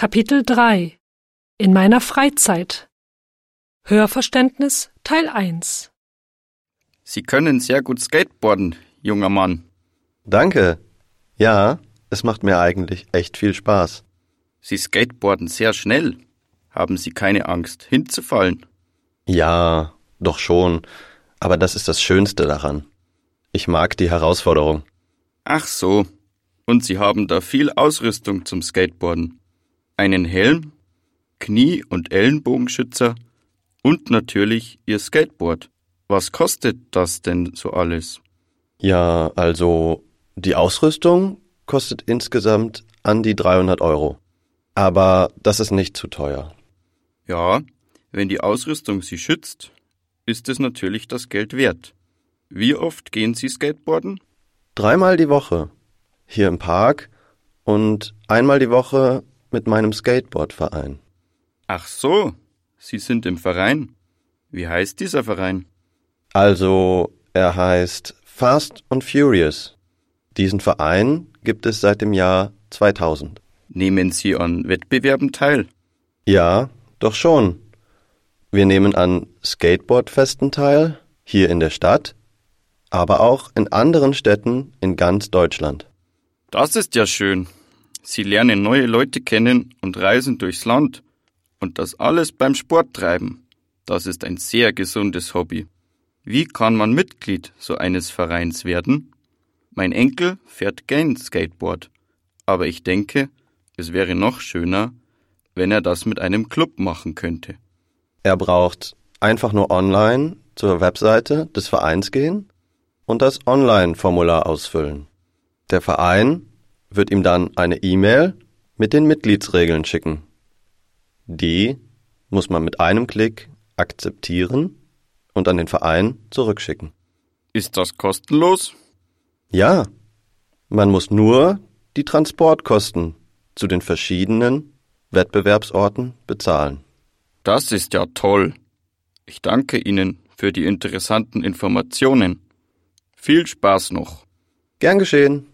Kapitel 3 In meiner Freizeit Hörverständnis Teil 1 Sie können sehr gut skateboarden, junger Mann. Danke. Ja, es macht mir eigentlich echt viel Spaß. Sie skateboarden sehr schnell. Haben Sie keine Angst, hinzufallen? Ja, doch schon. Aber das ist das Schönste daran. Ich mag die Herausforderung. Ach so. Und Sie haben da viel Ausrüstung zum Skateboarden. Einen Helm, Knie- und Ellenbogenschützer und natürlich Ihr Skateboard. Was kostet das denn so alles? Ja, also die Ausrüstung kostet insgesamt an die 300 Euro. Aber das ist nicht zu teuer. Ja, wenn die Ausrüstung Sie schützt, ist es natürlich das Geld wert. Wie oft gehen Sie Skateboarden? Dreimal die Woche. Hier im Park und einmal die Woche mit meinem Skateboardverein. Ach so, Sie sind im Verein. Wie heißt dieser Verein? Also, er heißt Fast and Furious. Diesen Verein gibt es seit dem Jahr 2000. Nehmen Sie an Wettbewerben teil? Ja, doch schon. Wir nehmen an Skateboardfesten teil, hier in der Stadt, aber auch in anderen Städten in ganz Deutschland. Das ist ja schön. Sie lernen neue Leute kennen und reisen durchs Land. Und das alles beim Sport treiben. Das ist ein sehr gesundes Hobby. Wie kann man Mitglied so eines Vereins werden? Mein Enkel fährt gern Skateboard. Aber ich denke, es wäre noch schöner, wenn er das mit einem Club machen könnte. Er braucht einfach nur online zur Webseite des Vereins gehen und das Online-Formular ausfüllen. Der Verein wird ihm dann eine E-Mail mit den Mitgliedsregeln schicken. Die muss man mit einem Klick akzeptieren und an den Verein zurückschicken. Ist das kostenlos? Ja, man muss nur die Transportkosten zu den verschiedenen Wettbewerbsorten bezahlen. Das ist ja toll. Ich danke Ihnen für die interessanten Informationen. Viel Spaß noch. Gern geschehen.